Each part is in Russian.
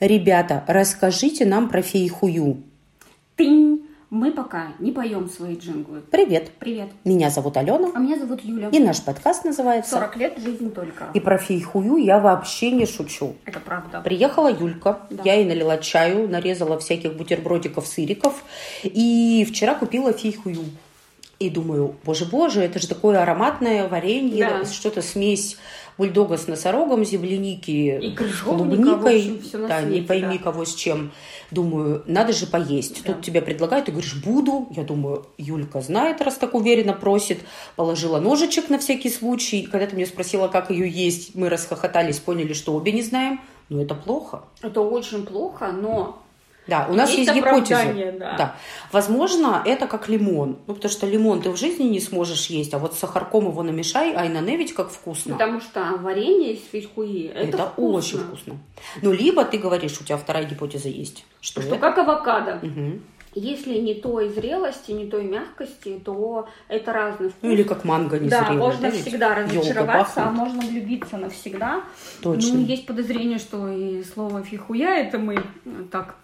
Ребята, расскажите нам про фейхую. Тынь. Мы пока не поем свои джинглы. Привет. Привет. Меня зовут Алена. А меня зовут Юля. И наш подкаст называется 40 лет жизнь только. И про фейхую я вообще не шучу. Это правда. Приехала Юлька, Да. я ей налила чаю, нарезала всяких бутербродиков, сыриков. И вчера купила фейхую. И думаю, боже-боже, это же такое ароматное варенье, Да. что-то смесь бульдога с носорогом, земляники, И крыжовника, клубникой. общем, да, не свете, пойми да. кого с чем. Думаю, надо же поесть. Да. Тут тебе предлагают, ты говоришь, буду. Я думаю, Юлька знает, раз так уверенно просит. Положила ножичек на всякий случай. Когда ты меня спросила, как ее есть, мы расхохотались, поняли, что обе не знаем. Но это плохо. Это очень плохо, но Да, у нас Есть есть, гипотеза. оправдание, да. Возможно, это как лимон. Ну, потому что лимон ты в жизни не сможешь есть, а вот с сахарком его намешай, а и на ведь как вкусно. потому что варенье из фейхуи это, это вкусно. очень вкусно. Ну, либо ты говоришь, у тебя вторая гипотеза есть. Что, Что это? как авокадо. Мгм. Если не той зрелости, не той мягкости, то это разный вкус. Ну, или как манго Да, незрелый. можно ведь? всегда разочароваться, а можно влюбиться навсегда. Точно. Ну, есть подозрение, что и слово фихуя это мы так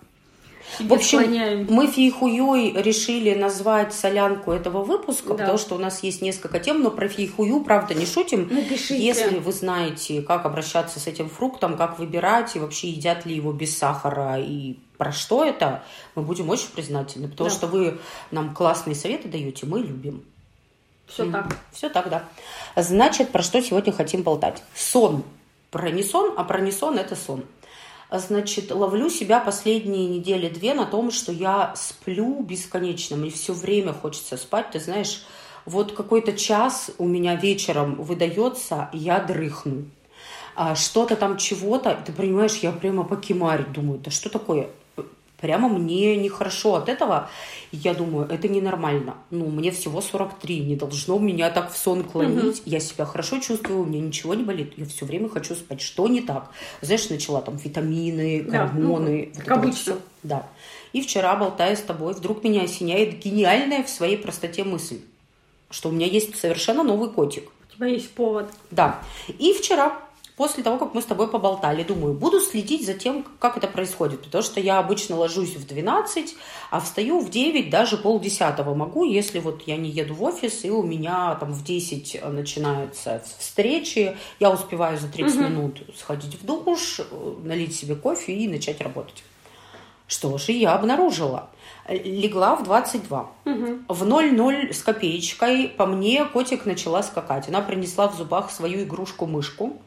себе В общем, склоняем. мы фейхуей решили назвать солянку этого выпуска, Да. потому что у нас есть несколько тем, но про фейхую, правда, не шутим. Напишите. Если вы знаете, как обращаться с этим фруктом, как выбирать, и вообще едят ли его без сахара, и про что это, мы будем очень признательны, потому Да. что вы нам классные советы даете, мы любим. Все так. Все так, да. Значит, про что сегодня хотим болтать? Сон. Про не сон, а про не сон – это сон. Значит, ловлю себя последние недели две на том, что я сплю бесконечно. Мне все время хочется спать. Ты знаешь, вот какой-то час у меня вечером выдается, я дрыхну. А что-то там чего-то, ты понимаешь, я прямо покемарь думаю, да что такое? Прямо мне нехорошо от этого. И Я думаю, это ненормально. Ну, мне всего 43, не должно меня так в сон клонить. Я себя хорошо чувствую, у меня ничего не болит. Я все время хочу спать. Что не так? Знаешь, начала там витамины, Да, гормоны. ну, вот как это вот обычно. всё. Да. И вчера, болтая с тобой, вдруг меня осеняет гениальная в своей простоте мысль, что у меня есть совершенно новый котик. У тебя есть повод. Да. И вчера, после того, как мы с тобой поболтали, думаю, буду следить за тем, как это происходит. Потому что я обычно ложусь в 12, а встаю в 9, даже полдесятого могу, если вот я не еду в офис, и у меня там в 10 начинаются встречи, я успеваю за 30 минут сходить в душ, налить себе кофе и начать работать. Что же я обнаружила? Легла в 22. В 0-0 с копеечкой по мне котик начала скакать. Она принесла в зубах свою игрушку-мышку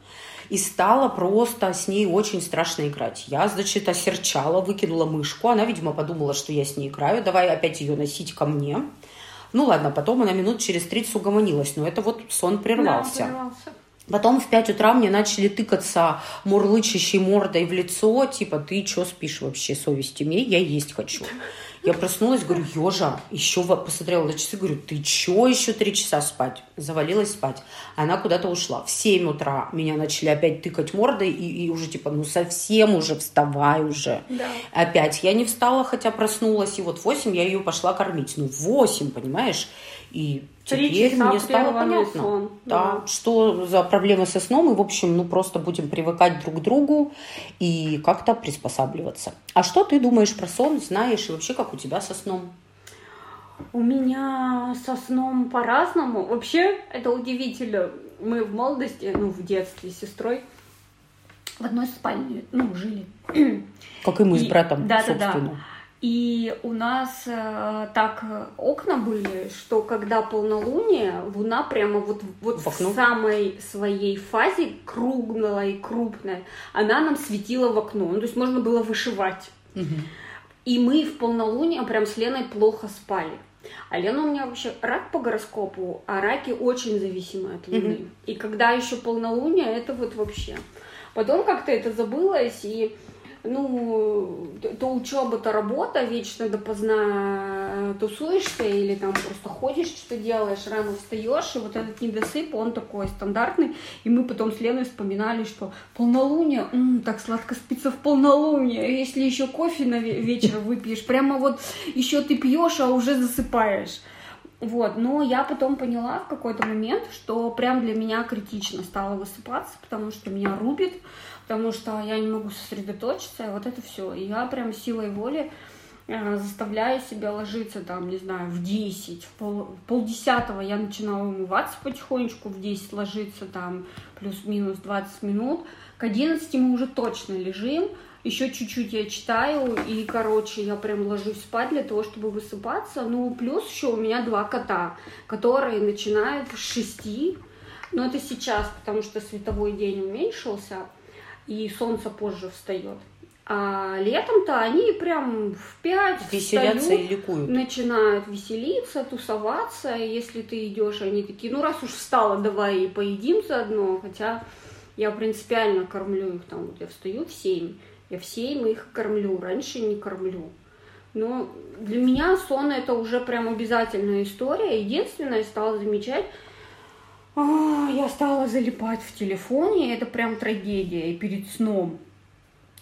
и стала просто с ней очень страшно играть. Я, значит, осерчала, выкинула мышку. Она, видимо, подумала, что я с ней играю. Давай опять ее носить ко мне. Ну ладно, потом она минут через 30 угомонилась. Но это вот сон прервался. Да, прервался. Потом в 5 утра мне начали тыкаться мурлычащей мордой в лицо, типа, ты что спишь вообще, совесть имей, я есть хочу. Я проснулась, говорю, Ежа, еще посмотрела на часы, говорю, ты че еще три часа спать? Завалилась спать. Она куда-то ушла. В 7 утра меня начали опять тыкать мордой, и, и уже типа, ну совсем уже вставай уже. Да. Опять я не встала, хотя проснулась, и вот в 8 я ее пошла кормить. Ну, в 8, понимаешь? И теперь часа мне стало прерванный понятно. сон. Да, Да. что за проблемы со сном, и, в общем, ну, просто будем привыкать друг к другу и как-то приспосабливаться. А что ты думаешь про сон, знаешь, и вообще, как у тебя со сном? У меня со сном по-разному. Вообще, это удивительно. Мы в молодости, ну, в детстве с сестрой в одной спальне, ну, жили. Как и мы с И- братом, да-да-да. собственно. И у нас э, так окна были, что когда полнолуние, луна прямо вот, вот В самой своей фазе круглая и крупная, она нам светила в окно. Ну, то есть можно было вышивать. Мгм. И мы в полнолуние прям с Леной плохо спали. А Лена у меня вообще рак по гороскопу, а раки очень зависимы от Луны. Мгм. И когда еще полнолуние, это вот вообще. Потом как-то это забылось, и ну, то- учеба, то работа, вечно допоздна тусуешься или там просто ходишь, что делаешь, рано встаешь, и вот этот недосып, он такой стандартный. И мы потом с Леной вспоминали, что полнолуние, м, так сладко спится в полнолуние, если еще кофе на ве- вечер выпьешь, прямо вот еще ты пьешь, а уже засыпаешь. Вот, но я потом поняла в какой-то момент, что прям для меня критично стало высыпаться, потому что меня рубит, потому что я не могу сосредоточиться, вот это все. И я прям силой воли э, заставляю себя ложиться там, не знаю, в 10, в, пол, в полдесятого я начинала умываться потихонечку, в 10 ложиться там плюс-минус 20 минут, к 11 мы уже точно лежим, еще чуть-чуть я читаю, и, короче, я прям ложусь спать для того, чтобы высыпаться. Ну, плюс еще у меня два кота, которые начинают с шести, но это сейчас, потому что световой день уменьшился, и солнце позже встает. А летом-то они прям в пять Веселятся встают, и ликуют. начинают веселиться, тусоваться. И если ты идешь, они такие, ну раз уж встала, давай и поедим заодно. Хотя я принципиально кормлю их там, вот я встаю в семь, я в семь их кормлю, раньше не кормлю. Но для меня сон это уже прям обязательная история. Единственное, я стала замечать, а, я стала залипать в телефоне, это прям трагедия. И перед сном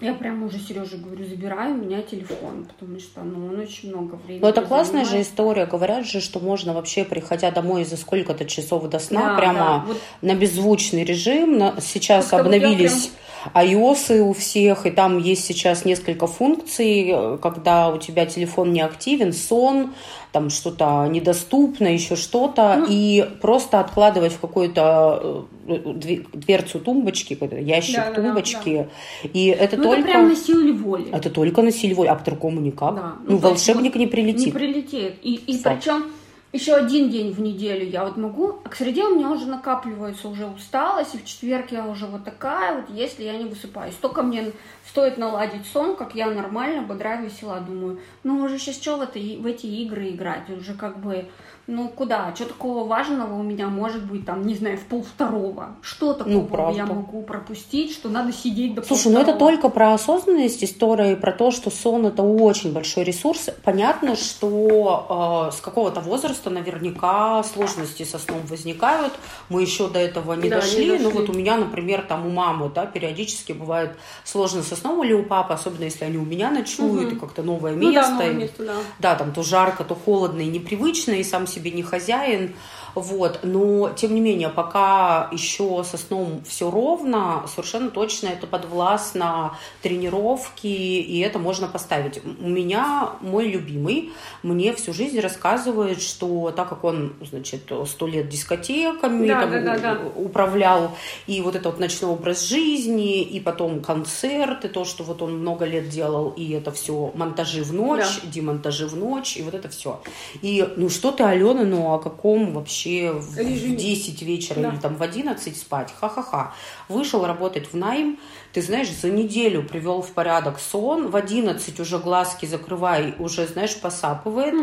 я прям уже Сереже говорю, забирай у меня телефон, потому что ну, он очень много времени. Но это классная занимает. же история. Говорят же, что можно вообще, приходя домой за сколько-то часов до сна, Да, прямо да, вот на беззвучный режим. Сейчас Как-то вот обновились iOS у всех, и там есть сейчас несколько функций, э, когда у тебя телефон не активен, сон, там что-то недоступно, еще что-то, Ну. и просто откладывать в какую-то э, дви- дверцу тумбочки, какой-то ящик Да-да-да, тумбочки, и это ну, только... это прям на силе воли. Это только на силе воли, а по-другому никак. Да. Ну, Ну, волшебник вот не прилетит. Не прилетит. И, и причем еще один день в неделю я вот могу, а к среде у меня уже накапливается уже усталость, и в четверг я уже вот такая, вот если я не высыпаюсь. Только мне стоит наладить сон, как я нормально, бодра, весела, думаю, ну уже сейчас что в, это, в эти игры играть, уже как бы, ну куда, что такого важного у меня может быть там, не знаю, в полвторого, что такого Ну, правда. я могу пропустить, что надо сидеть до Слушай, ну это только про осознанность история, и про то, что сон это очень большой ресурс. Понятно, что э, с какого-то возраста наверняка сложности со сном возникают. Мы еще до этого не Да, не дошли. Ну дошли. вот у меня, например, там у мамы, да, периодически бывает сложно со сном или у папы, особенно если они у меня ночуют, Мгм. и как-то новое Ну место. да, новое место, да. Да, там то жарко, то холодно и непривычно, и сам себе не хозяин. Вот. Но, тем не менее, пока еще со сном все ровно, совершенно точно это подвластно тренировки, и это можно поставить. У меня мой любимый мне всю жизнь рассказывает, что так как он, значит, сто лет дискотеками Да, там, да, да, да. управлял, и вот это вот ночной образ жизни, и потом концерты, то, что вот он много лет делал, и это все монтажи в ночь, демонтажи в ночь, и вот это все. И, ну что ты, Алена, ну о каком вообще в, в Режиме. 10 вечера Да. или там в 11 спать? Ха-ха-ха. Вышел работать в найм, ты знаешь, за неделю привел в порядок сон, в 11 уже глазки закрывай, уже, знаешь, посапывает,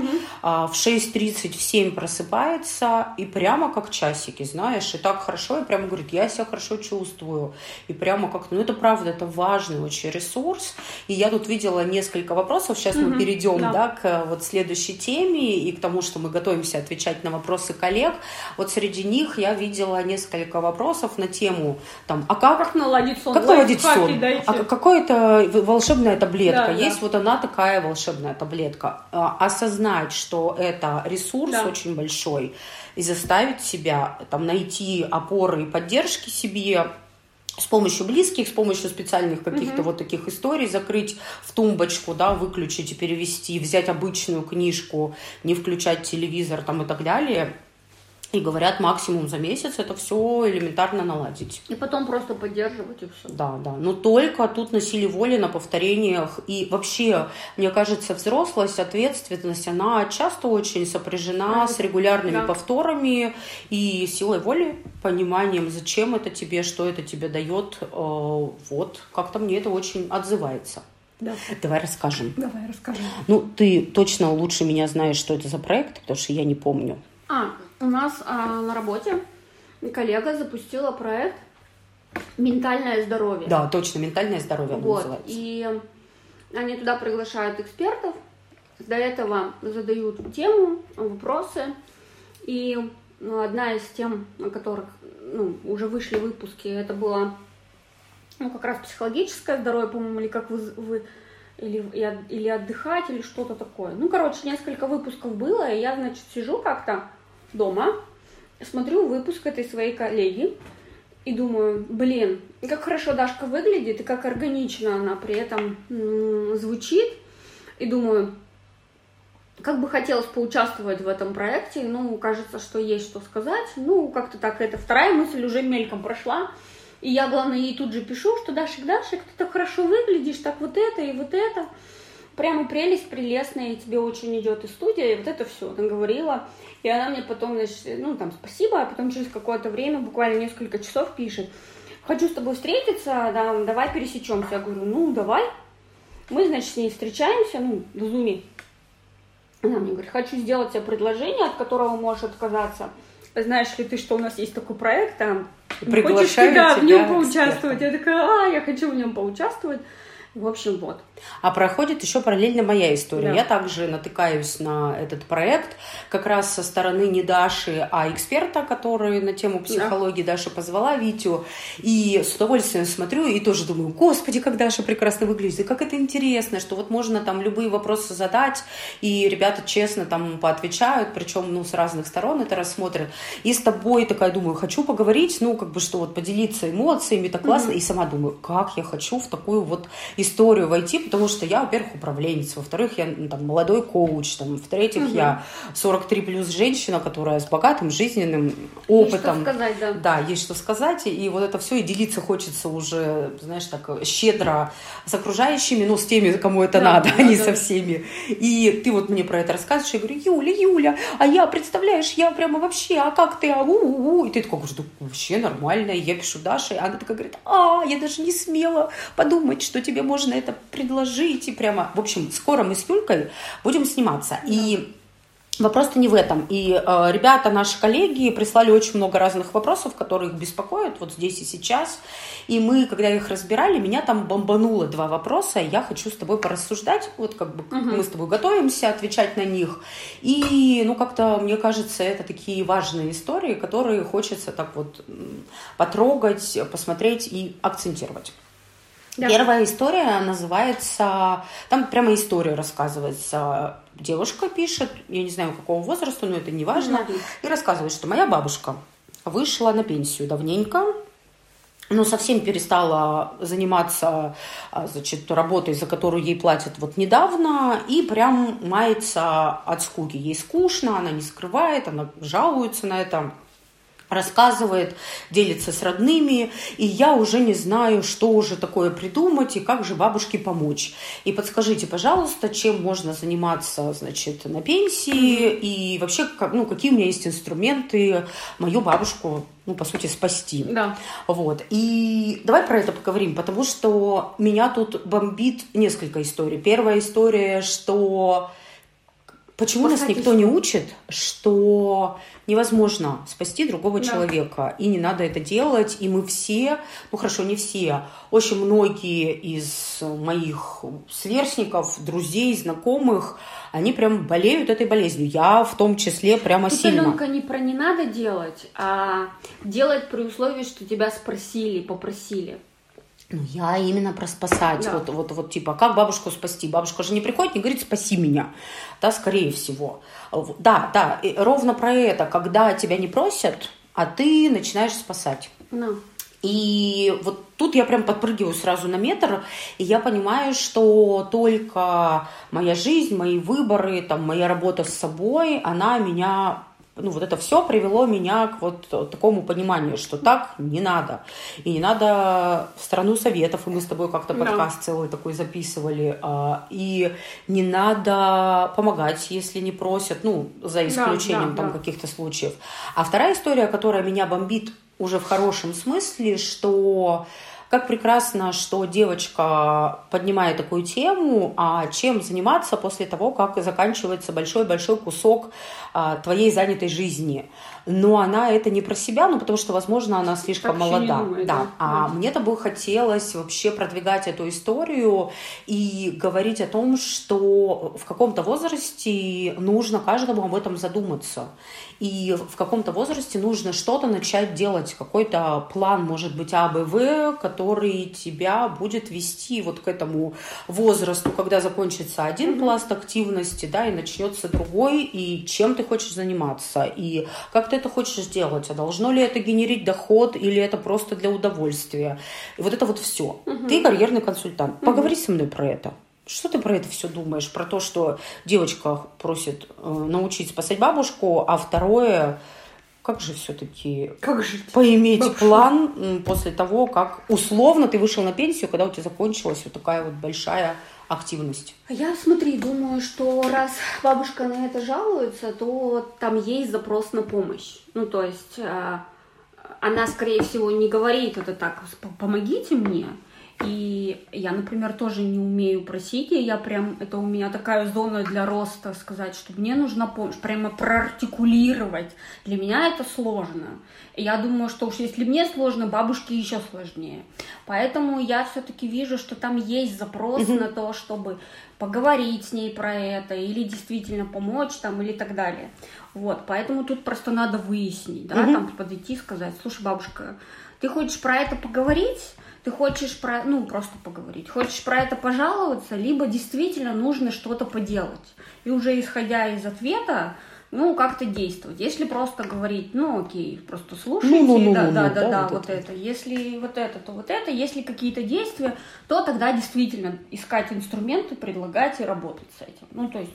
а в 6.30, в 7 просыпается, и прямо как часики, знаешь, и так хорошо, и прямо говорит, я себя хорошо чувствую, и прямо как, ну это правда, это важный очень ресурс, и я тут видела несколько вопросов, сейчас мы Мгм, перейдем, да. да, к вот следующей теме и к тому, что мы готовимся отвечать на вопросы коллег, вот среди них я видела несколько вопросов на тему, там, а как Как наладить сон? как наладить Лайфхаки сон? дайте. А какая-то волшебная таблетка. Да, Есть да. вот она такая волшебная таблетка. А, Осознать, что это ресурс Да. очень большой, и заставить себя там найти опоры и поддержки себе с помощью близких, с помощью специальных каких-то Мгм. вот таких историй закрыть в тумбочку, да, выключить и перевести, взять обычную книжку, не включать телевизор там и так далее. И говорят, максимум за месяц это все элементарно наладить. И потом просто поддерживать и все. Да, да. Но только тут на силе воли, на повторениях. И вообще, мне кажется, взрослость, ответственность, она часто очень сопряжена Да. с регулярными Да. повторами и силой воли, пониманием, зачем это тебе, что это тебе дает. Э, Вот, как-то мне это очень отзывается. Да. Давай расскажем. Давай расскажи. Ну, ты точно лучше меня знаешь, что это за проект, потому что я не помню. А, у нас а, на работе коллега запустила проект «Ментальное здоровье». Да, точно, ментальное здоровье Вот, называется. и они туда приглашают экспертов, до этого задают тему, вопросы, и ну, одна из тем, на которых ну, уже вышли выпуски, это было ну, как раз психологическое здоровье, по-моему, или как вы, вы или, или отдыхать, или что-то такое. Ну, короче, несколько выпусков было, и я, значит, сижу как-то дома, смотрю выпуск этой своей коллеги, и думаю, блин, как хорошо Дашка выглядит, и как органично она при этом звучит. И думаю, как бы хотелось поучаствовать в этом проекте, ну, кажется, что есть что сказать. Ну, как-то так, это вторая мысль уже мельком прошла. И я, главное, ей тут же пишу, что Дашик, Дашик, ты так хорошо выглядишь, так вот это и вот это. Прямо прелесть прелестная, тебе очень идет и студия, и вот это все наговорила. И она мне потом, значит, ну, там, спасибо, а потом через какое-то время, буквально несколько часов пишет, хочу с тобой встретиться, да, давай пересечемся. Я говорю, ну, давай. Мы, значит, с ней встречаемся, ну, в зуме. Она мне говорит, хочу сделать тебе предложение, от которого можешь отказаться. Знаешь ли ты, что у нас есть такой проект, там, хочешь ты, да, в нем поучаствовать? Я такая, а, я хочу в нем поучаствовать. В общем, вот. А проходит еще параллельно моя история. Да. Я также натыкаюсь на этот проект как раз со стороны не Даши, а эксперта, который на тему психологии да. Даша позвала Витю. И с удовольствием смотрю и тоже думаю, господи, как Даша прекрасно выглядит, и как это интересно, что вот можно там любые вопросы задать, и ребята честно там поотвечают, причем ну, с разных сторон это рассмотрят. И с тобой такая думаю, хочу поговорить, ну как бы что вот поделиться эмоциями, так классно. Угу. И сама думаю, как я хочу в такую вот историю войти, потому что я, во-первых, управленец, во-вторых, я ну, там, молодой коуч, там, в-третьих, угу. я 43 плюс женщина, которая с богатым жизненным опытом. Есть что сказать, да. Да, есть что сказать, и вот это все, и делиться хочется уже, знаешь, так щедро с окружающими, ну, с теми, кому это да, надо, да, а не да. со всеми. И ты вот мне про это рассказываешь, я говорю, Юля, Юля, а я, представляешь, я прямо вообще, а как ты, а у, -у, -у. И ты такой говоришь, да вообще нормально, и я пишу Даше, и она такая говорит, а, я даже не смела подумать, что тебе можно это предложить. И прямо, в общем, скоро мы с Юлькой будем сниматься. Да. И Вопрос-то не в этом. И э, ребята, наши коллеги, прислали очень много разных вопросов, которые их беспокоят вот здесь и сейчас. И мы, когда их разбирали, меня там бомбануло два вопроса. Я хочу с тобой порассуждать. Вот как бы угу. мы с тобой готовимся отвечать на них. И, ну, как-то, мне кажется, это такие важные истории, которые хочется так вот потрогать, посмотреть и акцентировать. Да. Первая история называется, там прямо история рассказывается. Девушка пишет, я не знаю какого возраста, но это не важно, mm и рассказывает, что моя бабушка вышла на пенсию давненько, но совсем перестала заниматься а, значит, работой, за которую ей платят вот недавно, и прям мается от скуки. Ей скучно, она не скрывает, она жалуется на это рассказывает, делится с родными, и я уже не знаю, что уже такое придумать и как же бабушке помочь. И подскажите, пожалуйста, чем можно заниматься, значит, на пенсии и вообще, ну, какие у меня есть инструменты мою бабушку, ну, по сути, спасти. Да. Вот. И давай про это поговорим, потому что меня тут бомбит несколько историй. Первая история, что почему нас никто не учит, что невозможно спасти другого да. человека, и не надо это делать, и мы все, ну хорошо, не все, очень многие из моих сверстников, друзей, знакомых, они прям болеют этой болезнью. Я в том числе прямо Тут, сильно. Аленка, не про не надо делать, а делать при условии, что тебя спросили, попросили. Ну, я именно про спасать. Да. Вот, вот, вот, типа, как бабушку спасти? Бабушка же не приходит, не говорит, спаси меня. Да, скорее всего. Да, да, и ровно про это, когда тебя не просят, а ты начинаешь спасать. No. И вот тут я прям подпрыгиваю сразу на метр, и я понимаю, что только моя жизнь, мои выборы, там, моя работа с собой, она меня ну, вот это все привело меня к вот такому пониманию, что так не надо. И не надо в страну советов, и мы с тобой как-то подкаст целый такой записывали, а, и не надо помогать, если не просят, ну, за исключением да, да, там каких-то случаев. А вторая история, которая меня бомбит уже в хорошем смысле, что как прекрасно, что девочка поднимает такую тему, а чем заниматься после того, как заканчивается большой-большой кусок а, твоей занятой жизни. Но она это не про себя, ну потому что, возможно, она слишком вообще молода. Думает, да. да. А мне-то бы хотелось вообще продвигать эту историю и говорить о том, что в каком-то возрасте нужно каждому об этом задуматься. И в каком-то возрасте нужно что-то начать делать, какой-то план, может быть, А, Б, В, который тебя будет вести вот к этому возрасту, когда закончится один пласт активности, да, и начнется другой, и чем ты хочешь заниматься, и как ты это хочешь сделать, а должно ли это генерить доход, или это просто для удовольствия. И вот это вот все. Угу. Ты карьерный консультант. Поговори угу. со мной про это. Что ты про это все думаешь? Про то, что девочка просит э, научить спасать бабушку, а второе, как же все-таки как жить? поиметь бабушку? план после того, как условно ты вышел на пенсию, когда у тебя закончилась вот такая вот большая активность? Я, смотри, думаю, что раз бабушка на это жалуется, то там есть запрос на помощь. Ну, то есть э, она, скорее всего, не говорит это так, помогите мне, и я, например, тоже не умею просить, и я прям, это у меня такая зона для роста, сказать, что мне нужна помощь, прямо проартикулировать. Для меня это сложно. И я думаю, что уж если мне сложно, бабушке еще сложнее. Поэтому я все-таки вижу, что там есть запрос mm-hmm. на то, чтобы поговорить с ней про это, или действительно помочь там, или так далее. Вот, поэтому тут просто надо выяснить, да, mm-hmm. там подойти и сказать, слушай, бабушка, ты хочешь про это поговорить? Ты хочешь про, ну, просто поговорить, хочешь про это пожаловаться, либо действительно нужно что-то поделать. И уже исходя из ответа, ну, как-то действовать. Если просто говорить, ну, окей, просто слушайте, ну, ну, ну, да, ну, да, да, да, да, вот, вот это. Если вот это, то вот это. Если какие-то действия, то тогда действительно искать инструменты, предлагать и работать с этим. Ну, то есть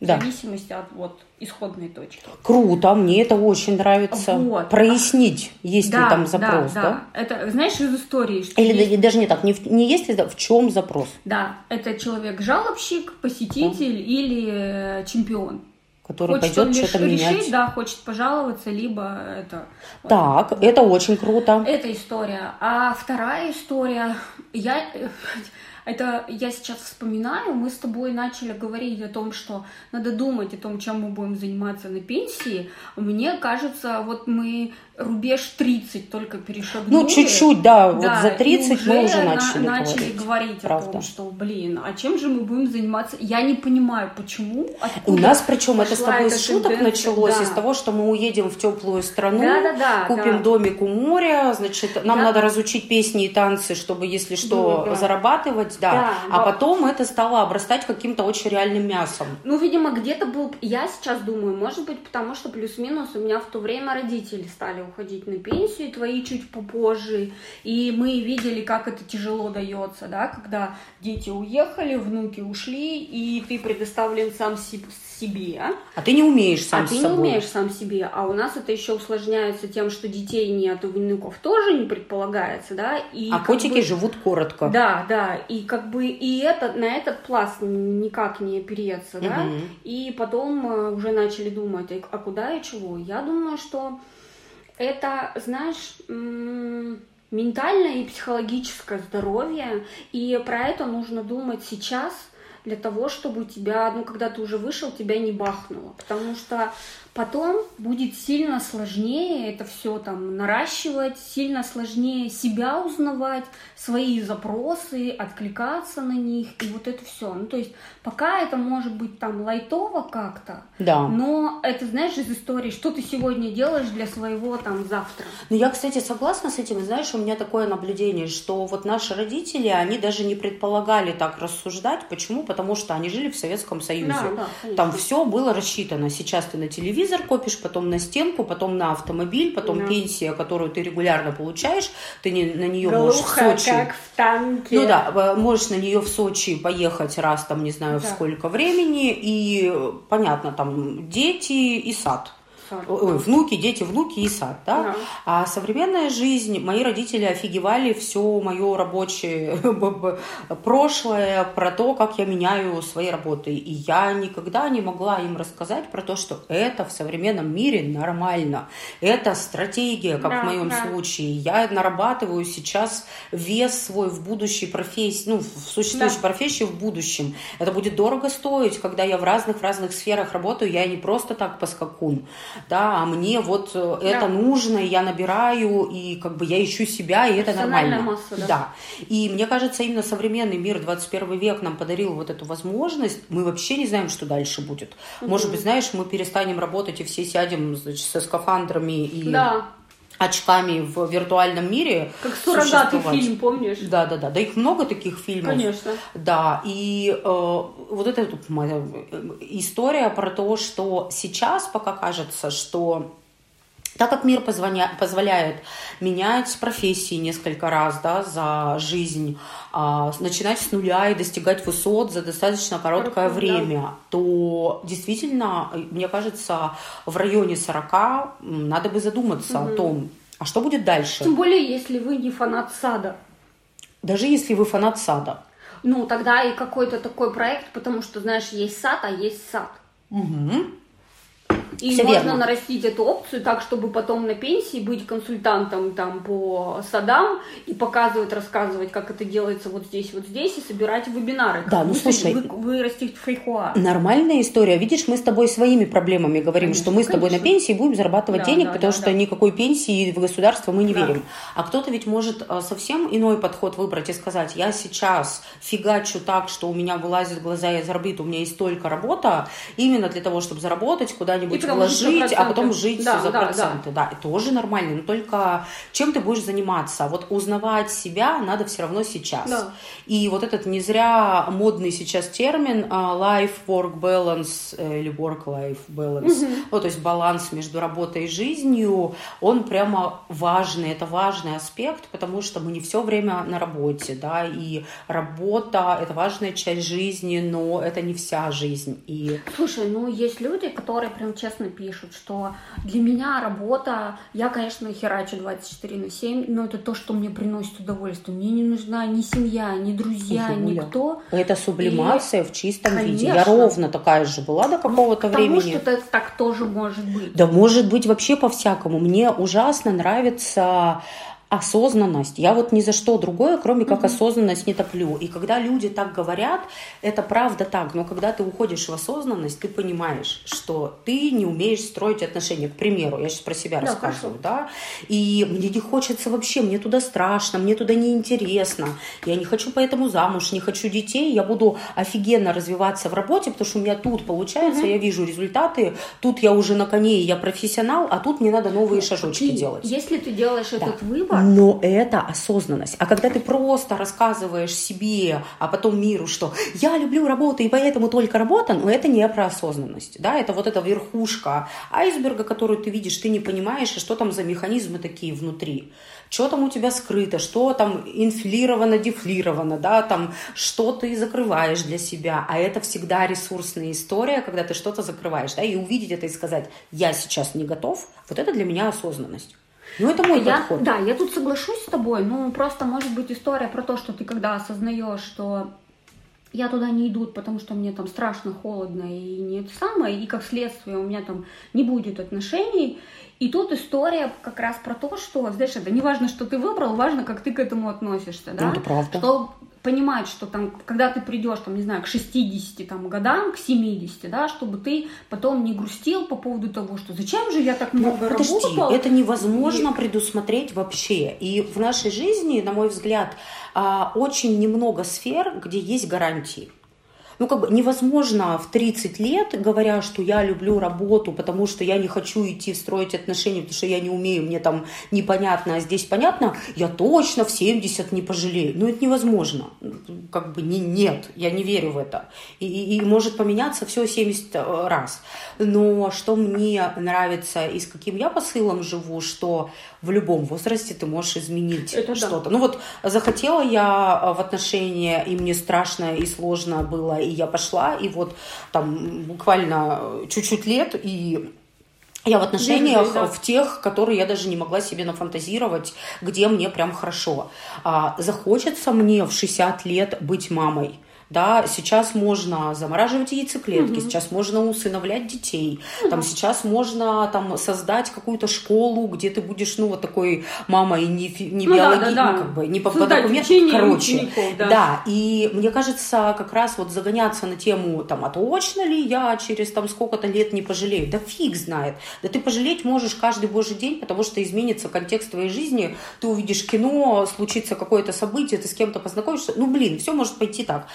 да. в зависимости от вот исходной точки. Круто, мне это очень нравится. Вот. Прояснить, есть да, ли там запрос, да, да? да? Это, знаешь, из истории. Что Или есть... даже не так, не, не есть ли, в чем запрос? Да, это человек-жалобщик, посетитель да. или э, чемпион который хочет пойдет что-то менять. Да, хочет пожаловаться, либо это... Так, вот. это очень круто. Это история. А вторая история, я это я сейчас вспоминаю, мы с тобой начали говорить о том, что надо думать о том, чем мы будем заниматься на пенсии. Мне кажется, вот мы рубеж 30 только перешагнули. Ну, чуть-чуть, да, да, вот за 30 уже мы уже начали, на, начали говорить, говорить Правда. о том, что, блин, а чем же мы будем заниматься? Я не понимаю, почему. У нас, причем, это с тобой из шуток началось, да. из того, что мы уедем в теплую страну, да, да, да, купим да. домик у моря, значит, нам да. надо разучить песни и танцы, чтобы, если что, да, да. зарабатывать, да. да. А но... потом это стало обрастать каким-то очень реальным мясом. Ну, видимо, где-то был... Я сейчас думаю, может быть, потому что плюс-минус у меня в то время родители стали уходить на пенсию, твои чуть попозже, и мы видели, как это тяжело дается, да, когда дети уехали, внуки ушли, и ты предоставлен сам себе. А ты не умеешь сам а ты собой. не умеешь сам себе. А у нас это еще усложняется тем, что детей нет, у внуков тоже не предполагается, да. И а котики бы... живут коротко. Да, да. И как бы и это, на этот пласт никак не опереться, угу. да. И потом э, уже начали думать, а куда и чего. Я думаю, что это, знаешь, ментальное и психологическое здоровье, и про это нужно думать сейчас для того, чтобы у тебя, ну, когда ты уже вышел, тебя не бахнуло, потому что Потом будет сильно сложнее это все там наращивать, сильно сложнее себя узнавать, свои запросы, откликаться на них и вот это все. Ну, то есть пока это может быть там лайтово как-то, да. но это, знаешь, из истории, что ты сегодня делаешь для своего там завтра. Ну, я, кстати, согласна с этим. Знаешь, у меня такое наблюдение, что вот наши родители, они даже не предполагали так рассуждать. Почему? Потому что они жили в Советском Союзе. Да, да, там все было рассчитано. Сейчас ты на телевизоре телевизор копишь, потом на стенку, потом на автомобиль, потом да. пенсия, которую ты регулярно получаешь, ты не, на нее Глухо, можешь в Сочи. как в танке. Ну да, можешь на нее в Сочи поехать раз там не знаю да. в сколько времени, и понятно, там дети и сад. Ой, внуки, дети, внуки и сад, да? да. А современная жизнь, мои родители офигевали все мое рабочее прошлое про то, как я меняю свои работы. И я никогда не могла им рассказать про то, что это в современном мире нормально. Это стратегия, как да, в моем да. случае. Я нарабатываю сейчас вес свой в будущей профессии, ну, в существующей да. профессии в будущем. Это будет дорого стоить, когда я в разных-разных сферах работаю, я не просто так поскакун да, а мне вот э, да. это нужно, и я набираю, и как бы я ищу себя, и это нормально. Масса, да. да. И мне кажется, именно современный мир, 21 век нам подарил вот эту возможность, мы вообще не знаем, что дальше будет. Угу. Может быть, знаешь, мы перестанем работать, и все сядем значит, со скафандрами и... Да очками в виртуальном мире. Как суррогатый фильм, помнишь? Да, да, да. Да их много таких фильмов. Конечно. Да. И э, вот эта моя история про то, что сейчас пока кажется, что так как мир позвоня, позволяет менять профессии несколько раз да, за жизнь, а, начинать с нуля и достигать высот за достаточно короткое Короткое, время, да. то действительно, мне кажется, в районе 40 надо бы задуматься угу. о том, а что будет дальше. Тем более, если вы не фанат сада. Даже если вы фанат сада. Ну, тогда и какой-то такой проект, потому что, знаешь, есть сад, а есть сад. Угу. И Все можно верно. нарастить эту опцию так, чтобы потом на пенсии быть консультантом там по садам и показывать, рассказывать, как это делается вот здесь, вот здесь, и собирать вебинары. Да, ну слушай, вы, вырастить фейхуа. Нормальная история. Видишь, мы с тобой своими проблемами говорим, конечно, что мы с тобой конечно. на пенсии будем зарабатывать да, денег, да, потому да, что да. никакой пенсии в государство мы не да. верим. А кто-то ведь может э, совсем иной подход выбрать и сказать, я сейчас фигачу так, что у меня вылазит глаза, я зарабатываю, у меня есть столько работа, именно для того, чтобы заработать куда-нибудь вложить, а потом жить да, за да, проценты. Да. да, тоже нормально. Но только чем ты будешь заниматься? Вот узнавать себя надо все равно сейчас. Да. И вот этот не зря модный сейчас термин а, life-work balance э, или work-life balance, угу. ну, то есть баланс между работой и жизнью, он прямо важный. Это важный аспект, потому что мы не все время на работе, да, и работа – это важная часть жизни, но это не вся жизнь. И... Слушай, ну есть люди, которые прям честно честно пишут, что для меня работа, я, конечно, херачу 24 на 7, но это то, что мне приносит удовольствие. Мне не нужна ни семья, ни друзья, Юля, никто. Это сублимация и, в чистом конечно, виде. Я ровно такая же была до какого-то ну, времени. Потому что это так тоже может быть. Да может быть вообще по-всякому. Мне ужасно нравится осознанность. Я вот ни за что другое, кроме как mm осознанность, не топлю. И когда люди так говорят, это правда так. Но когда ты уходишь в осознанность, ты понимаешь, что ты не умеешь строить отношения. К примеру, я сейчас про себя да, рассказываю, да. И мне не хочется вообще, мне туда страшно, мне туда неинтересно. Я не хочу поэтому замуж, не хочу детей. Я буду офигенно развиваться в работе, потому что у меня тут получается, mm я вижу результаты. Тут я уже на коне, я профессионал, а тут мне надо новые шажочки ты, делать. Если ты делаешь да. этот выбор, но это осознанность. А когда ты просто рассказываешь себе, а потом миру, что я люблю работу и поэтому только работа, но это не про осознанность. Да? Это вот эта верхушка айсберга, которую ты видишь, ты не понимаешь, что там за механизмы такие внутри. Что там у тебя скрыто, что там инфлировано, дефлировано, да, там, что ты закрываешь для себя. А это всегда ресурсная история, когда ты что-то закрываешь, да, и увидеть это и сказать, я сейчас не готов, вот это для меня осознанность. Ну, это мой я, подход. Да, я тут соглашусь с тобой. Ну, просто может быть история про то, что ты когда осознаешь, что я туда не иду, потому что мне там страшно, холодно и не это самое, и как следствие у меня там не будет отношений. И тут история как раз про то, что, знаешь, это не важно, что ты выбрал, важно, как ты к этому относишься, да? Ну, это правда. Что понимать, что там, когда ты придешь, там, не знаю, к 60 там, годам, к 70, да, чтобы ты потом не грустил по поводу того, что зачем же я так ну, много ну, подожди, работал. Это невозможно и... предусмотреть вообще. И в нашей жизни, на мой взгляд, а, очень немного сфер, где есть гарантии. Ну, как бы невозможно в 30 лет, говоря, что я люблю работу, потому что я не хочу идти строить отношения, потому что я не умею, мне там непонятно, а здесь понятно, я точно в 70 не пожалею. Ну, это невозможно. Как бы не, нет, я не верю в это. И, и, и может поменяться все 70 э, раз. Но что мне нравится и с каким я посылом живу, что в любом возрасте ты можешь изменить это что-то. Да. Ну вот захотела я э, в отношения, и мне страшно и сложно было, и я пошла, и вот там буквально чуть-чуть лет, и я в отношениях да. в тех, которые я даже не могла себе нафантазировать, где мне прям хорошо. А, захочется мне в 60 лет быть мамой да, сейчас можно замораживать яйцеклетки, угу. сейчас можно усыновлять детей, угу. там сейчас можно там создать какую-то школу, где ты будешь, ну, вот такой мамой не, не ну, биологи, да, да, ну, как бы, не по, по документам, короче. Да. да, и мне кажется, как раз вот загоняться на тему, там, а точно ли я через там сколько-то лет не пожалею? Да фиг знает. Да ты пожалеть можешь каждый божий день, потому что изменится контекст твоей жизни, ты увидишь кино, случится какое-то событие, ты с кем-то познакомишься, ну, блин, все может пойти так.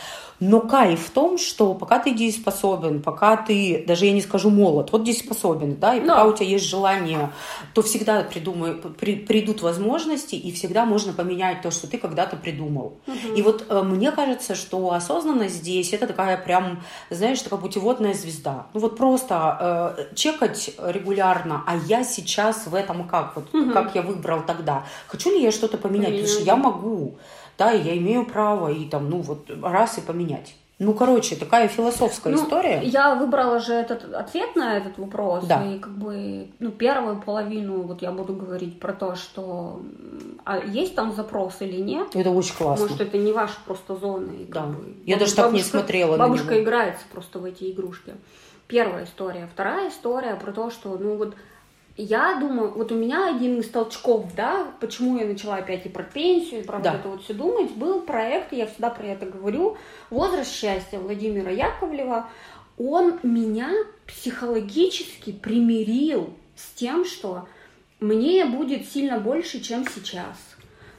Но кайф в том, что пока ты дееспособен, пока ты, даже я не скажу молод, вот дееспособен, да, и Но. пока у тебя есть желание, то всегда придумай, при, придут возможности, и всегда можно поменять то, что ты когда-то придумал. И вот э, мне кажется, что осознанность здесь это такая прям, знаешь, такая путеводная звезда. Ну вот просто э, чекать регулярно, а я сейчас в этом как, вот как я выбрал тогда. Хочу ли я что-то поменять? Потому что я могу, да, и я имею право, и там, ну вот раз и поменять. Ну, короче, такая философская Ну, история. Я выбрала же этот ответ на этот вопрос. Да. И как бы, ну, первую половину вот я буду говорить про то, что а есть там запрос или нет. Это очень классно. Может, это не ваша просто зона. и Да. бы Я даже так не смотрела на Бабушка него. играется просто в эти игрушки. Первая история. Вторая история про то, что, ну вот, я думаю, вот у меня один из толчков, да, почему я начала опять и про пенсию, и про Да. вот это вот все думать, был проект, и я всегда про это говорю, «Возраст счастья» Владимира Яковлева. Он меня психологически примирил с тем, что мне будет сильно больше, чем сейчас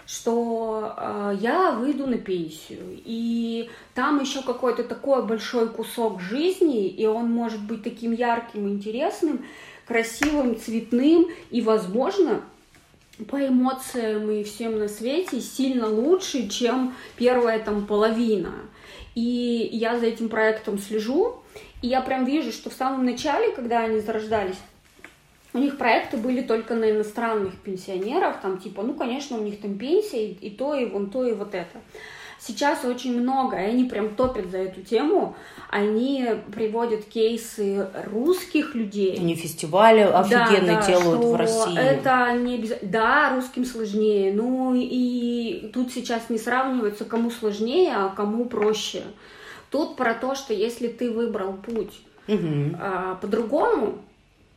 что э, я выйду на пенсию, и там еще какой-то такой большой кусок жизни, и он может быть таким ярким, интересным, красивым, цветным, и, возможно, по эмоциям и всем на свете сильно лучше, чем первая там половина. И я за этим проектом слежу, и я прям вижу, что в самом начале, когда они зарождались, у них проекты были только на иностранных пенсионеров, там типа, ну, конечно, у них там пенсия, и, и то, и вон то, и вот это. Сейчас очень много, и они прям топят за эту тему. Они приводят кейсы русских людей. Они фестивали офигенно Да, да, делают в России. Это не обяз- Да, русским сложнее. Ну и тут сейчас не сравнивается, кому сложнее, а кому проще. Тут про то, что если ты выбрал путь Мгм. а, по-другому,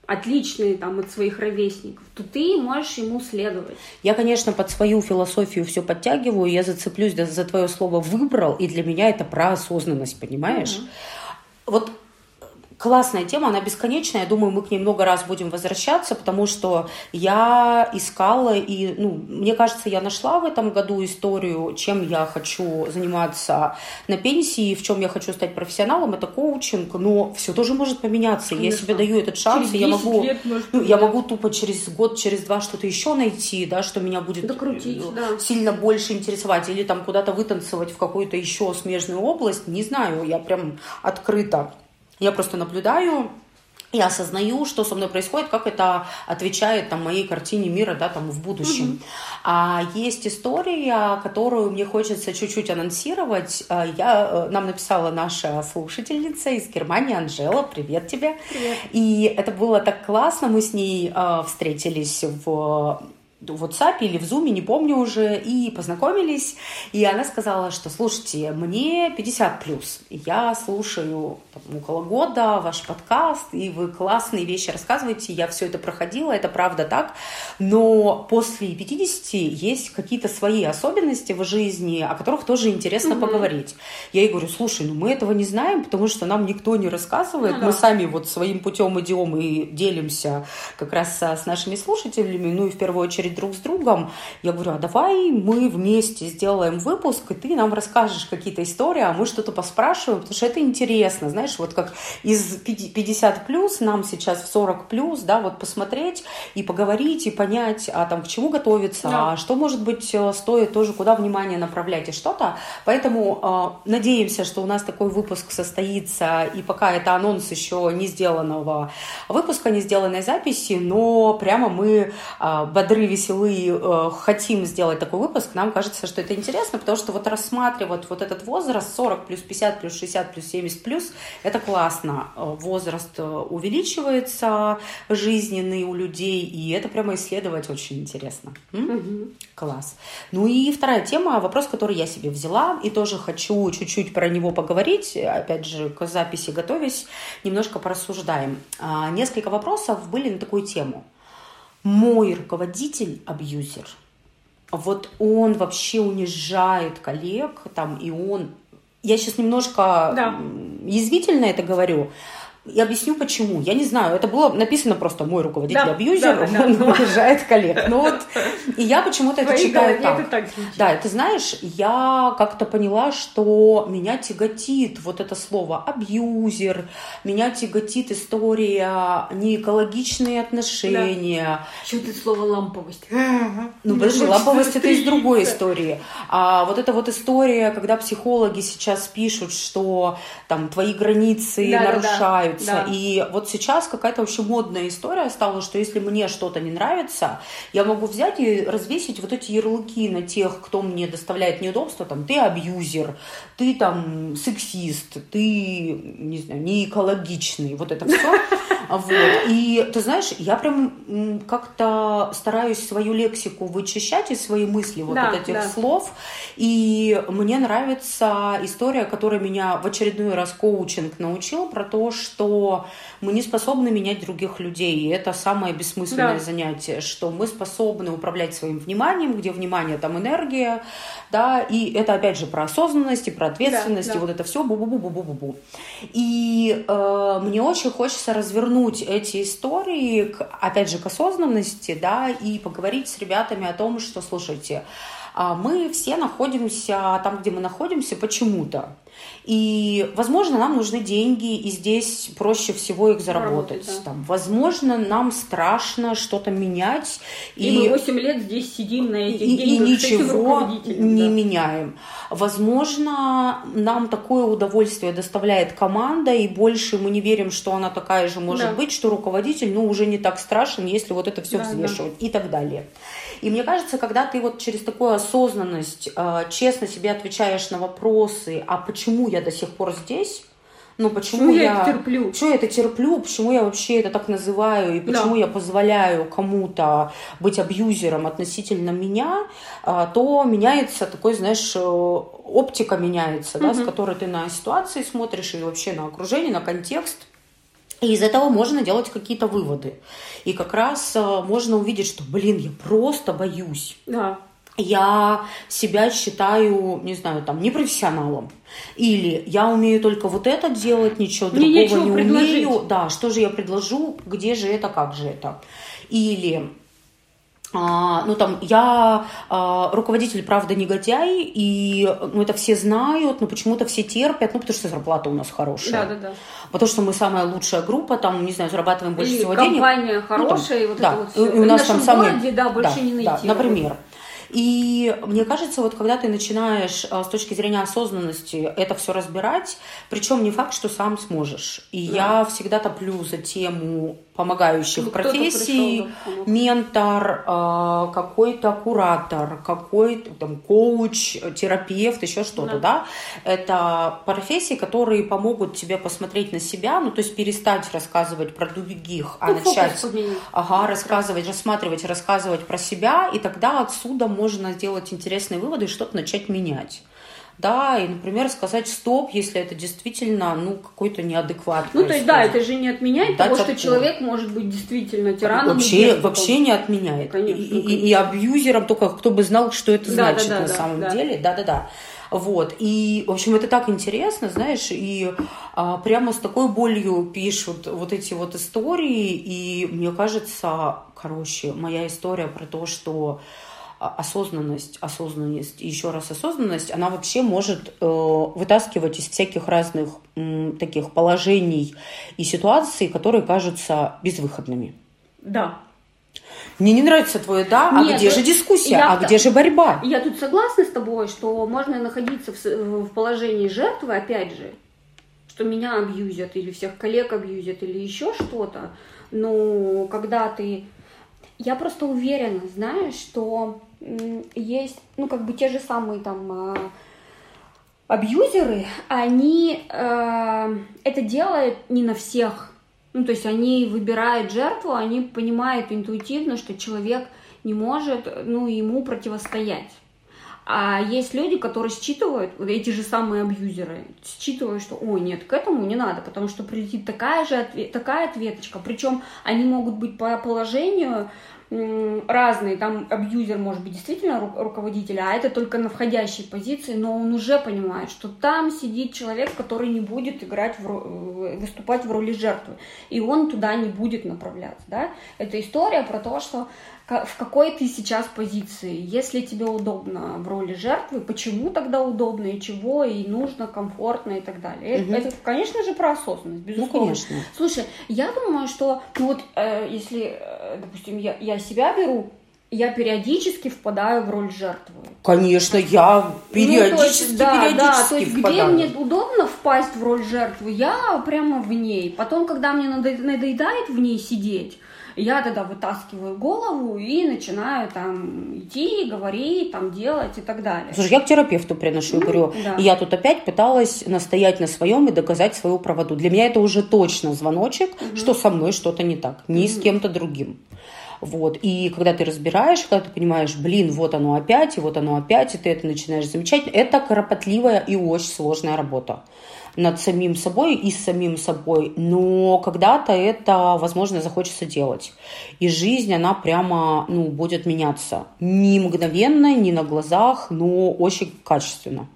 отличный там от своих ровесников, то ты можешь ему следовать. Я, конечно, под свою философию все подтягиваю, я зацеплюсь за твое слово «выбрал», и для меня это про осознанность, понимаешь? Вот классная тема, она бесконечная, я думаю, мы к ней много раз будем возвращаться, потому что я искала, и, ну, мне кажется, я нашла в этом году историю, чем я хочу заниматься на пенсии, в чем я хочу стать профессионалом, это коучинг, но все тоже может поменяться, я Конечно. себе даю этот шанс, Через и я 10 могу... лет может Ну, я могу тупо через год, через два что-то еще найти, да, что меня будет Докрутить, э, да. сильно больше интересовать, или там куда-то вытанцевать в какую-то еще смежную область, не знаю, я прям открыта. Я просто наблюдаю, и осознаю, что со мной происходит, как это отвечает там, моей картине мира да, там, в будущем. А есть история, которую мне хочется чуть-чуть анонсировать. А, Я, э, нам написала наша слушательница из Германии, Анжела. Привет тебе. Привет. И это было так классно. Мы с ней э, встретились в в WhatsApp или в Zoom, не помню уже, и познакомились. И она сказала, что, слушайте, мне 50 плюс. Я слушаю там, около года ваш подкаст, и вы классные вещи рассказываете. Я все это проходила, это правда так. Но после 50 есть какие-то свои особенности в жизни, о которых тоже интересно поговорить. Я ей говорю, слушай, ну мы этого не знаем, потому что нам никто не рассказывает. Ну мы сами вот своим путем идем и делимся как раз с нашими слушателями, ну и в первую очередь друг с другом. Я говорю, а давай мы вместе сделаем выпуск, и ты нам расскажешь какие-то истории, а мы что-то поспрашиваем, потому что это интересно, знаешь, вот как из 50 плюс нам сейчас в 40 плюс, да, вот посмотреть и поговорить, и понять, а там к чему готовиться, Да. а что, может быть, э, стоит тоже, куда внимание направлять и что-то. Поэтому э, надеемся, что у нас такой выпуск состоится, и пока это анонс еще не сделанного выпуска, не сделанной записи, но прямо мы э, бодры, веселы, э, хотим сделать такой выпуск. Нам кажется, что это интересно, потому что вот рассматривать вот этот возраст 40 плюс 50 плюс 60 плюс 70 плюс, это классно. Э, Возраст э, увеличивается жизненный у людей, и это прямо исследовать очень интересно. М? Мгм. Класс. Ну и вторая тема, вопрос, который я себе взяла, и тоже хочу чуть-чуть про него поговорить, опять же, к записи готовясь, немножко порассуждаем. А, Несколько вопросов были на такую тему. Мой руководитель абьюзер. Вот он вообще унижает коллег, там, и он... Я сейчас немножко Да. язвительно это говорю, Я объясню почему. Я не знаю, это было написано просто мой руководитель Да, абьюзер, да, да, он да. уважает коллег. Ну вот, и я почему-то это читаю так. это так. Да, ты знаешь, я как-то поняла, что меня тяготит вот это слово абьюзер, меня тяготит история неэкологичные отношения, Что ты слово ламповость? ну, подожди, ламповость это из другой истории. А вот эта вот история, когда психологи сейчас пишут, что там твои границы Да-да-да. Нарушаются. Да. И вот сейчас какая-то вообще модная история стала, что если мне что-то не нравится, я могу взять и развесить вот эти ярлыки на тех, кто мне доставляет неудобства. Там, ты абьюзер, ты там сексист, ты, не знаю, не экологичный. Вот это все. Вот. И ты знаешь, я прям как-то стараюсь свою лексику вычищать из свои мысли вот Да, от этих да. слов. И мне нравится история, которая меня в очередной раз коучинг научил про то, что мы не способны менять других людей. И это самое бессмысленное Да. занятие, что мы способны управлять своим вниманием, где внимание, там энергия, да, и это опять же про осознанность и про ответственность, Да, и да. вот это все бу-бу-бу-бу-бу-бу. И э, мне очень хочется развернуть эти истории, к, опять же, к осознанности, да, и поговорить с ребятами о том, что, слушайте, мы все находимся там, где мы находимся, почему-то. И, возможно, нам нужны деньги, и здесь проще всего их заработать. Заработать, да. Там, возможно, нам страшно что-то менять. И, мы 8 лет здесь сидим на этих и, и деньгах этим ничего не да. меняем. Возможно, нам такое удовольствие доставляет команда, и больше мы не верим, что она такая же может Да. быть, что руководитель, ну, уже не так страшен, если вот это все Да, да. взвешивать и так далее. И мне кажется, когда ты вот через такую осознанность э, честно себе отвечаешь на вопросы, а почему я до сих пор здесь, ну почему Почему я это терплю? Почему я это терплю? Почему я вообще это так называю? И почему Да. я позволяю кому-то быть абьюзером относительно меня? а, То меняется такой, знаешь, э, оптика меняется, да, с которой ты на ситуации смотришь и вообще на окружение, на контекст. И из этого можно делать какие-то выводы. И как раз э, можно увидеть, что, блин, я просто боюсь Да. я себя считаю, не знаю, там, непрофессионалом. Или я умею только вот это делать, ничего Мне другого не предложить. умею. Да, что же я предложу, где же это, как же это. Или ну там я а, руководитель, правда, негодяй, и ну, это все знают, но почему-то все терпят, ну потому что зарплата у нас хорошая. Да, да, да. Потому что мы самая лучшая группа, там, не знаю, зарабатываем больше И всего денег. компания Ну, там, хорошая, и вот да, это вот и- всё. и у нас В там нашем самые... городе, да, больше не найти. Да, например. И мне кажется, вот когда ты начинаешь а, с точки зрения осознанности это все разбирать, причем не факт, что сам сможешь. И Да. я всегда топлю за тему помогающих кто-то профессий, пришел, да, ментор, а, какой-то куратор, какой-то там коуч, терапевт, еще что-то, да. Это профессии, которые помогут тебе посмотреть на себя, ну то есть перестать рассказывать про других, а Ну, фокус начать поменять. Ага, рассказывать, рассматривать, рассказывать про себя, и тогда отсюда можно сделать интересные выводы и что-то начать менять. Да, и, например, сказать стоп, если это действительно, ну, какой-то неадекват. Ну, то есть, да, это же не отменяет Дать того, что отпор. человек может быть действительно тираном. Вообще, вообще не отменяет. Конечно, и, и- и абьюзером только кто бы знал, что это Да, значит да, да, на да, самом да. деле. Да-да-да. Вот. И, в общем, это так интересно, знаешь, и а, прямо с такой болью пишут вот эти вот истории, и мне кажется, короче, моя история про то, что осознанность, осознанность, и еще раз осознанность, она вообще может э, вытаскивать из всяких разных таких положений и ситуаций, которые кажутся безвыходными. Да. Мне не нравится твое да, а Нет, где ну, же дискуссия, я- а где же борьба? Я тут согласна с тобой, что можно находиться в, в положении жертвы, опять же, что меня абьюзят или всех коллег абьюзят или еще что-то. Но когда ты... Я просто уверена, знаешь, что есть, ну, как бы те же самые там а, абьюзеры, они э, это делают не на всех. Ну, то есть они выбирают жертву, они понимают интуитивно, что человек не может, ну, ему противостоять. А есть люди, которые считывают, вот эти же самые абьюзеры, считывают, что, ой, нет, к этому не надо, потому что прилетит такая же отве- такая ответочка. Причем они могут быть по положению разные, там абьюзер может быть действительно ру- руководитель, а это только на входящей позиции, но он уже понимает, что там сидит человек, который не будет играть, в, выступать в роли жертвы, и он туда не будет направляться, да. Это история про то, что в какой ты сейчас позиции. Если тебе удобно в роли жертвы, почему тогда удобно и чего, и нужно, комфортно и так далее. Угу. Это, конечно же, про осознанность, ну, безусловно. Ну, конечно. Слушай, я думаю, что, ну вот, э, если, э, допустим, я, я себя беру, я периодически впадаю в роль жертвы. Конечно, я периодически, ну, то есть, да, периодически да, то есть, впадаю. где мне удобно впасть в роль жертвы, я прямо в ней. Потом, когда мне надоедает в ней сидеть, я тогда вытаскиваю голову и начинаю там идти, говорить, там делать и так далее. Слушай, я к терапевту приношу говорю, да. и я тут опять пыталась настоять на своем и доказать свою правоту. Для меня это уже точно звоночек, угу. что со мной что-то не так, не угу. с кем-то другим. Вот. И когда ты разбираешь, когда ты понимаешь, блин, вот оно опять, и вот оно опять, и ты это начинаешь замечать, это кропотливая и очень сложная работа над самим собой и с самим собой, но когда-то это, возможно, захочется делать. И жизнь, она прямо, ну, будет меняться. Не мгновенно, не на глазах, но очень качественно.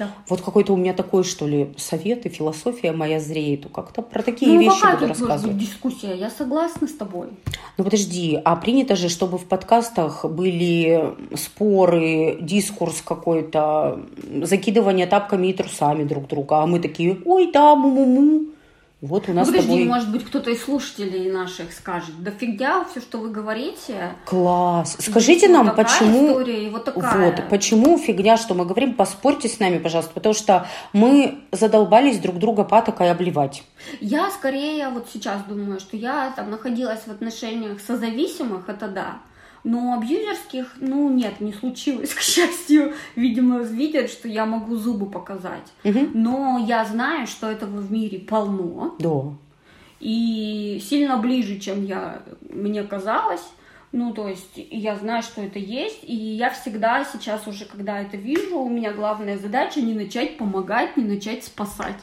Да. Вот какой-то у меня такой, что ли, совет и философия моя зреет. Как-то про такие ну, вещи буду рассказывать. Дискуссия, я согласна с тобой. Ну подожди, а принято же, чтобы в подкастах были споры, дискурс какой-то, закидывание тапками и трусами друг друга, а мы такие, ой, да, му-му-му. Вот у нас ну, подожди, тобой... может быть, кто-то из слушателей наших скажет, да фигня все, что вы говорите. Класс. Скажите вот нам, почему... История, и вот, такая. вот, почему фигня, что мы говорим, поспорьте с нами, пожалуйста, потому что мы задолбались друг друга патокой обливать. Я скорее вот сейчас думаю, что я там находилась в отношениях созависимых, это да, но абьюзерских, ну, нет, не случилось, к счастью. Видимо, видят, что я могу зубы показать. Угу. Но я знаю, что этого в мире полно. Да. И сильно ближе, чем я, мне казалось. Ну, то есть я знаю, что это есть, и я всегда сейчас уже, когда это вижу, у меня главная задача не начать помогать, не начать спасать.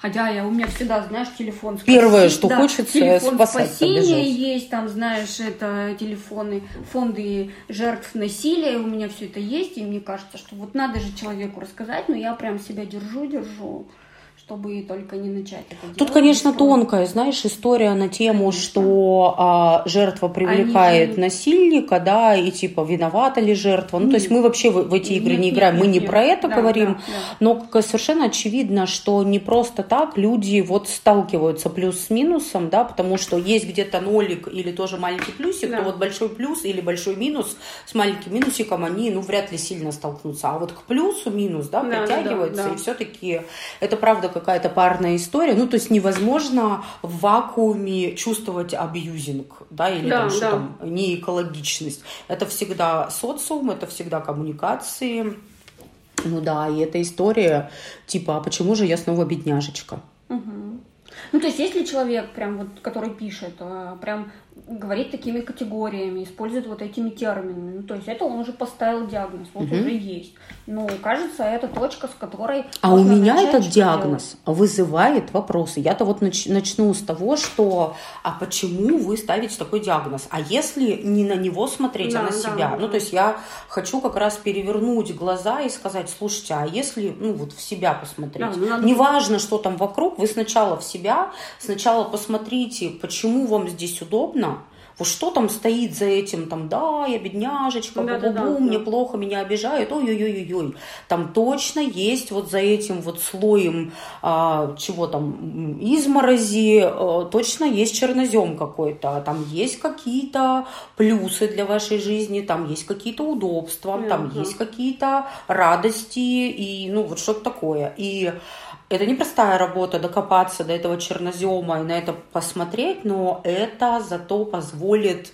Хотя я, у меня всегда, знаешь, телефон спасения. Первое, что да, хочется, телефон спасать, спасения побежать. есть, там, знаешь, это телефоны, фонды жертв насилия, у меня все это есть, и мне кажется, что вот надо же человеку рассказать, но я прям себя держу, держу чтобы только не начать это делать. Тут, конечно, тонкая, знаешь, история на тему, конечно. что а, жертва привлекает Они... насильника, да, и типа виновата ли жертва. Ну, нет. то есть мы вообще в, в эти игры нет, не играем, нет, мы не про это да, говорим, да, да. но совершенно очевидно, что не просто так люди вот сталкиваются плюс с минусом, да, потому что есть где-то нолик или тоже маленький плюсик, да. то вот большой плюс или большой минус с маленьким минусиком, они, ну, вряд ли сильно столкнутся. А вот к плюсу минус, да, да притягивается, да, да, да. и все-таки это правда какая-то парная история. Ну, то есть невозможно в вакууме чувствовать абьюзинг, да, или да, там, что да. там, не экологичность. Это всегда социум, это всегда коммуникации. Ну да, и эта история, типа, а почему же я снова бедняжечка? Угу. Ну, то есть, если человек, прям вот, который пишет, э, прям говорит такими категориями, использует вот этими терминами. Ну, то есть это он уже поставил диагноз, вот угу. уже есть. Ну, кажется, это точка, с которой... А у меня этот диагноз делать. вызывает вопросы. Я-то вот нач- начну с того, что а почему вы ставите такой диагноз? А если не на него смотреть, да, а на себя? Да, ну, да. то есть я хочу как раз перевернуть глаза и сказать, слушайте, а если, ну, вот в себя посмотреть? Да, ну, надо... Неважно, что там вокруг, вы сначала в себя, сначала посмотрите, почему вам здесь удобно, что там стоит за этим, там, да, я бедняжечка, да, бу-бу-бу, да, да, мне да. плохо, меня обижают, ой-ой-ой-ой. Там точно есть вот за этим вот слоем а, чего там, изморози, а, точно есть чернозем какой-то, там есть какие-то плюсы для вашей жизни, там есть какие-то удобства, да, там да. есть какие-то радости и, ну, вот что-то такое. И это непростая работа докопаться до этого чернозема и на это посмотреть, но это зато позволит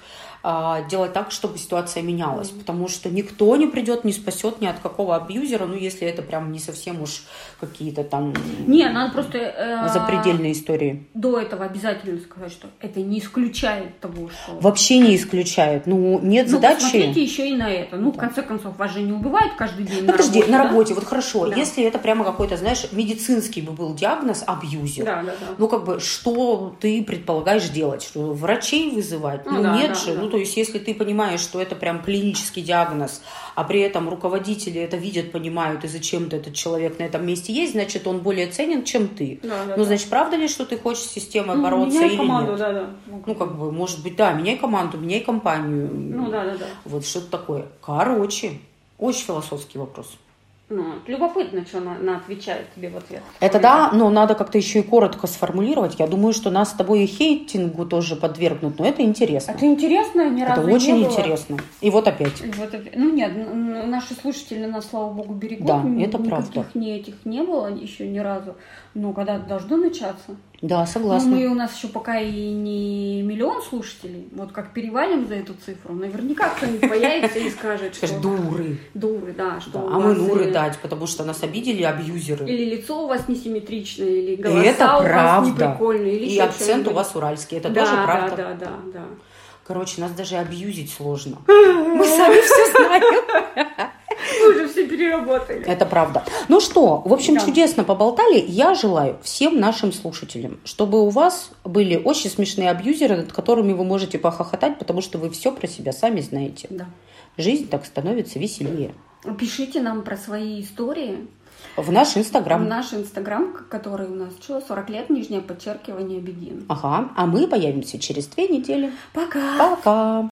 делать так, чтобы ситуация менялась, потому что никто не придет, не спасет ни от какого абьюзера, ну если это прям не совсем уж какие-то там не, надо просто э, запредельные истории. До этого обязательно сказать, что это не исключает того, что вообще не исключает. Ну нет ну, задачи. Посмотрите еще и на это. Ну в конце концов вас же не убивают каждый день. Ну, подожди, на работе, на работе да? вот хорошо, да. если это прямо какой-то, знаешь, медицинский бы был диагноз абьюзер. Да, да, да. Ну как бы что ты предполагаешь делать, что врачей вызывать? Ну, ну да, нет да, же, да. ну то есть если ты понимаешь, что это прям клинический диагноз, а при этом руководители это видят, понимают, и зачем-то этот человек на этом месте есть, значит, он более ценен, чем ты. Да, да, ну, значит, правда ли, что ты хочешь с системой Ну, бороться меняй или команду, нет? да, да. Ну, как бы, может быть, да, меняй команду, меняй компанию. Ну, да, да, да. Вот что-то такое. Короче, очень философский вопрос. Ну, любопытно, что она, она отвечает тебе в ответ. Это да, но надо как-то еще и коротко сформулировать. Я думаю, что нас с тобой и хейтингу тоже подвергнут, но это интересно. Это интересно, ни Это разу не очень было. интересно. И вот опять. И вот ну нет, наши слушатели нас, слава богу, берегут. Да, это Никаких правда. не этих не было еще ни разу. Но когда должно начаться. Да, Ну, согласна. мы у нас еще пока и не миллион слушателей. Вот как перевалим за эту цифру, наверняка кто-нибудь появится и скажет, что дуры. дуры, да, что Да, а мы вас нуры и- дать, потому что нас обидели абьюзеры. Или лицо у вас несимметричное, или голоса это у вас правда. неприкольные, или И акцент у вас уральский. Это да, тоже правда. Да, да, да, да. Короче, нас даже абьюзить сложно. Мы сами все знаем. Мы уже все переработали. Это правда. Ну что, в общем, Да. чудесно поболтали. Я желаю всем нашим слушателям, чтобы у вас были очень смешные абьюзеры, над которыми вы можете похохотать, потому что вы все про себя сами знаете. Да. Жизнь так становится веселее. Пишите нам про свои истории В наш в инстаграм. наш инстаграм, который у нас что, 40 лет, нижнее подчеркивание, бедин. Ага, а мы появимся через две недели. Пока! Пока!